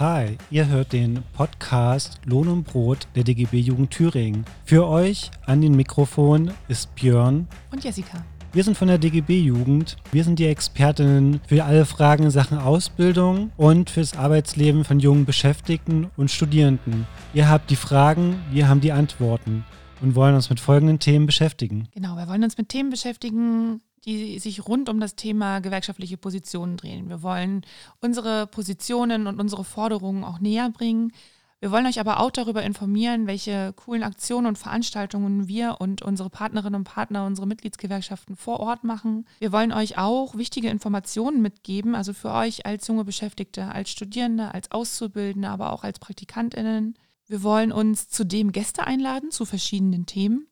Hi, ihr hört den Podcast Lohn und Brot der DGB Jugend Thüringen. Für euch an den Mikrofon ist Björn und Jessica. Wir sind von der DGB Jugend. Wir sind die Expertinnen für alle Fragen in Sachen Ausbildung und fürs Arbeitsleben von jungen Beschäftigten und Studierenden. Ihr habt die Fragen, wir haben die Antworten und wollen uns mit folgenden Themen beschäftigen. Genau, wir wollen uns mit Themen beschäftigen, die sich rund um das Thema gewerkschaftliche Positionen drehen. Wir wollen unsere Positionen und unsere Forderungen auch näher bringen. Wir wollen euch aber auch darüber informieren, welche coolen Aktionen und Veranstaltungen wir und unsere Partnerinnen und Partner, unsere Mitgliedsgewerkschaften vor Ort machen. Wir wollen euch auch wichtige Informationen mitgeben, also für euch als junge Beschäftigte, als Studierende, als Auszubildende, aber auch als Praktikantinnen. Wir wollen uns zudem Gäste einladen zu verschiedenen Themen.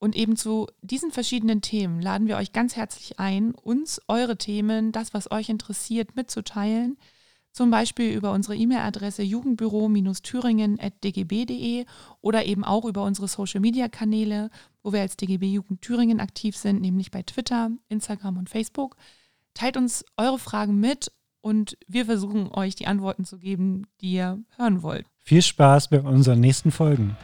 Und eben zu diesen verschiedenen Themen laden wir euch ganz herzlich ein, uns eure Themen, das, was euch interessiert, mitzuteilen. Zum Beispiel über unsere E-Mail-Adresse jugendbüro-thüringen.dgb.de oder eben auch über unsere Social-Media-Kanäle, wo wir als DGB Jugend Thüringen aktiv sind, nämlich bei Twitter, Instagram und Facebook. Teilt uns eure Fragen mit und wir versuchen euch die Antworten zu geben, die ihr hören wollt. Viel Spaß bei unseren nächsten Folgen.